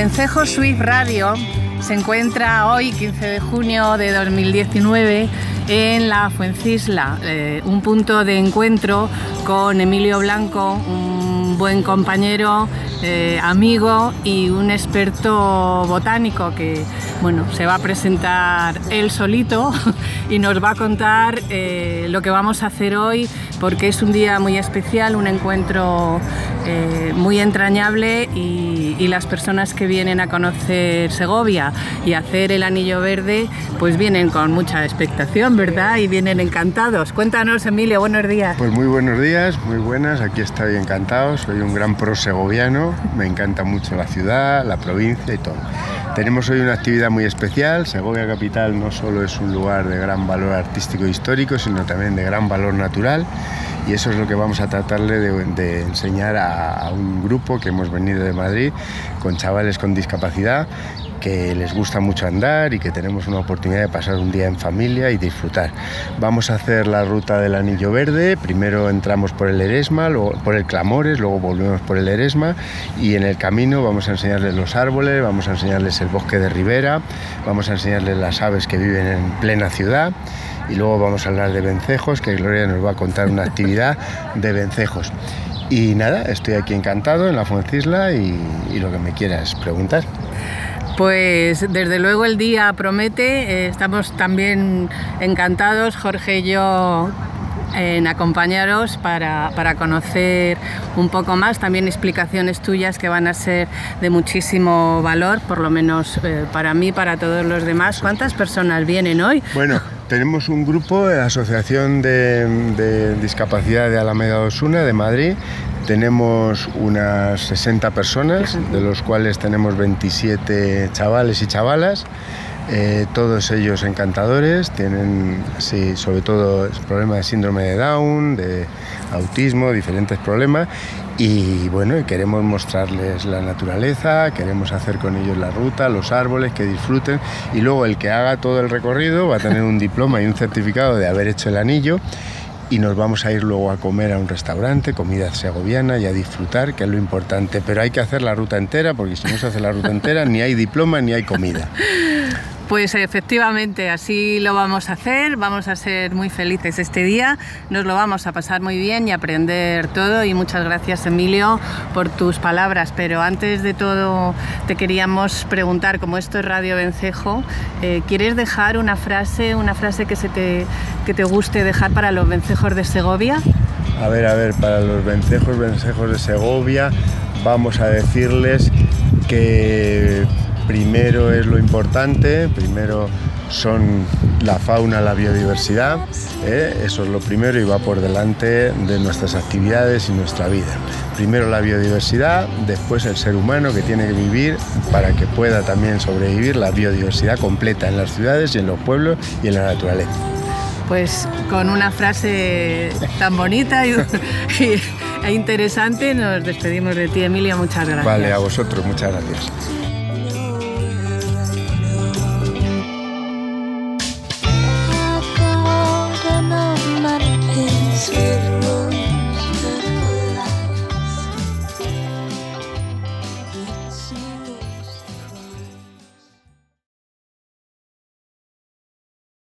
Vencejo Swift Radio se encuentra hoy, 15 de junio de 2019, en la Fuencisla, eh, un punto de encuentro con Emilio Blanco, un buen compañero, eh, amigo y un experto botánico que bueno, se va a presentar él solito y nos va a contar eh, lo que vamos a hacer hoy porque es un día muy especial, un encuentro muy entrañable y y, las personas que vienen a conocer Segovia y hacer el Anillo Verde, pues vienen con mucha expectación, ¿verdad? Y vienen encantados. Cuéntanos, Emilio, buenos días. Pues muy buenos días, muy buenas, aquí estoy encantado, soy un gran pro segoviano, me encanta mucho la ciudad, la provincia y todo. Tenemos hoy una actividad muy especial. Segovia Capital no solo es un lugar de gran valor artístico e histórico, sino también de gran valor natural. Y eso es lo que vamos a tratarle de, enseñar a un grupo que hemos venido de Madrid con chavales con discapacidad que les gusta mucho andar y que tenemos una oportunidad de pasar un día en familia y disfrutar. Vamos a hacer la ruta del Anillo Verde, primero entramos por el Eresma, luego por el Clamores, luego volvemos por el Eresma y en el camino vamos a enseñarles los árboles, vamos a enseñarles el bosque de ribera, vamos a enseñarles las aves que viven en plena ciudad y luego vamos a hablar de vencejos, que Gloria nos va a contar una actividad de vencejos. Y nada, estoy aquí encantado en la Fuencisla y, y lo que me quieras preguntar. Pues desde luego el día promete, eh, estamos también encantados, Jorge y yo, en acompañaros para, conocer un poco más, también explicaciones tuyas que van a ser de muchísimo valor, por lo menos eh, para mí, para todos los demás. ¿Cuántas personas vienen hoy? Bueno, tenemos un grupo, la Asociación de, de Discapacidad de Alameda Osuna de Madrid, tenemos unas 60 personas, de los cuales tenemos 27 chavales y chavalas. Eh, todos ellos encantadores, tienen sobre todo problemas de síndrome de Down, de autismo, diferentes problemas y bueno, queremos mostrarles la naturaleza, queremos hacer con ellos la ruta, los árboles, que disfruten y luego el que haga todo el recorrido va a tener un diploma y un certificado de haber hecho el anillo y nos vamos a ir luego a comer a un restaurante, comida segoviana y a disfrutar, que es lo importante. Pero hay que hacer la ruta entera, porque si no se hace la ruta entera, ni hay diploma ni hay comida. Pues efectivamente, así lo vamos a hacer, vamos a ser muy felices este día, nos lo vamos a pasar muy bien y aprender todo. Y muchas gracias Emilio por tus palabras, pero antes de todo te queríamos preguntar, como esto es Radio Vencejo, eh, ¿quieres dejar una frase, una frase que, se te, que te guste dejar para los vencejos de Segovia? A ver, a ver, para los vencejos, vencejos de Segovia, vamos a decirles que primero es lo importante, primero son la fauna, la biodiversidad, ¿eh? eso es lo primero y va por delante de nuestras actividades y nuestra vida. Primero la biodiversidad, después el ser humano que tiene que vivir para que pueda también sobrevivir la biodiversidad completa en las ciudades y en los pueblos y en la naturaleza. Pues con una frase tan bonita y, e interesante nos despedimos de ti, Emilia. Muchas gracias. Vale, a vosotros, muchas gracias.